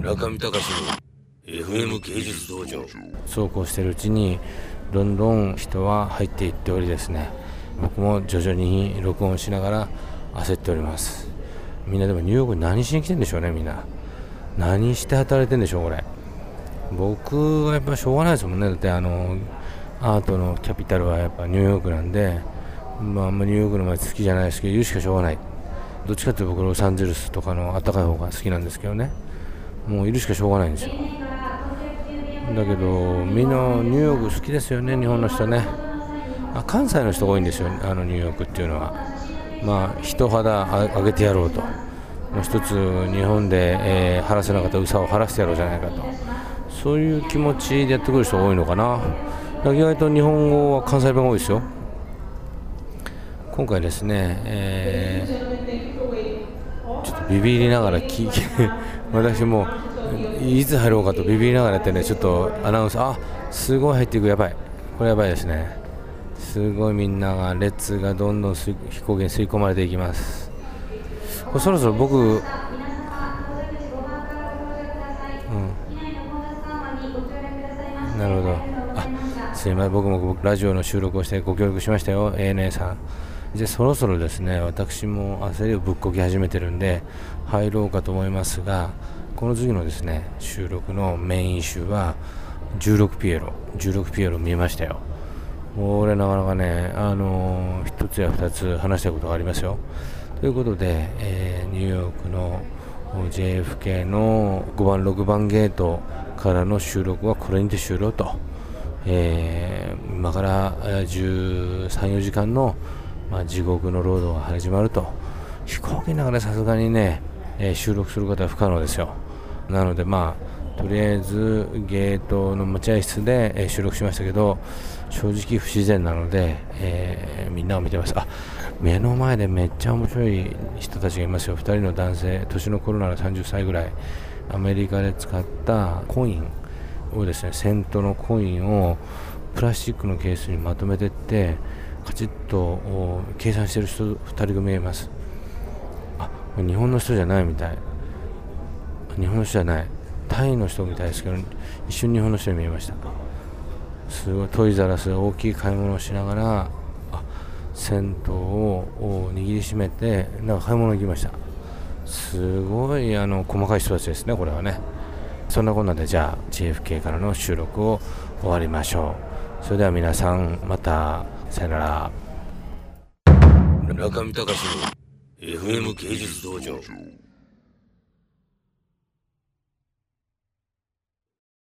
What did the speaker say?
中見隆の FM 芸術道場。そうこうしてるうちにどんどん人は入っていっておりですね。僕も徐々に録音しながら焦っております。みんなでもニューヨーク何しに来てんでしょうねみんな。何して働いてんでしょうこれ。僕はやっぱしょうがないですもんね。だってあのアートのキャピタルはやっぱニューヨークなんで、まあ、あんまニューヨークの街好きじゃないですけど言うしかしょうがない。どっちかっていうと僕ロサンゼルスとかの暖かい方が好きなんですけどね。もういるしかしょうがないんですよ。だけどみんなニューヨーク好きですよね日本の人ね。あ関西の人が多いんですよあのニューヨークっていうのは。まあ人肌上げてやろうと。もう一つ日本で、えー、晴らせなかったうさを晴らしてやろうじゃないかと。そういう気持ちでやってくる人が多いのかな。意外と日本語は関西弁が多いですよ。今回ですね、えー、ちょっとビビりながら聞いて 私もいつ入ろうかとビビりながらやってねちょっとアナウンスあすごい入っていくやばい。これやばいですね。すごいみんなが列がどんどん飛行機に吸い込まれていきます。これそろそろ僕うん。なるほど。あすいません。僕もラジオの収録をしてご協力しましたよ。ANA さん。でそろそろですね私も焦りをぶっこき始めてるんで入ろうかと思いますがこの次のですね収録のメイン集は16ピエロ16ピエロ見ましたよ。俺なかなかねあの、1つや2つ話したいことがありますよ。ということで、えー、ニューヨークの JFK の5番6番ゲートからの収録はこれにて終了と、えー、今から13、4時間の、まあ、地獄のロードが始まると。飛行機の中でさすがにね、えー、収録することは不可能ですよ。なので、まあ、とりあえずゲートの待合室で、えー、収録しましたけど正直不自然なので、えー、みんなを見てます。あ目の前でめっちゃ面白い人たちがいますよ。2人の男性年の頃なら30歳ぐらい。アメリカで使ったコインをですねセントのコインをプラスチックのケースにまとめてってカチッと計算してる人2人組がいます。あ日本の人じゃないみたい。日本の人じゃない。タイの人みたいですけど一瞬日本の人に見えました。すごいトイザラス大きい買い物をしながらあ銭湯を握りしめてなんか買い物に行きました。すごいあの細かい人たちですねこれはね。そんなこんなでじゃあ JFK からの収録を終わりましょう。それでは皆さんまた。さよなら。中見隆の FM 芸術道場。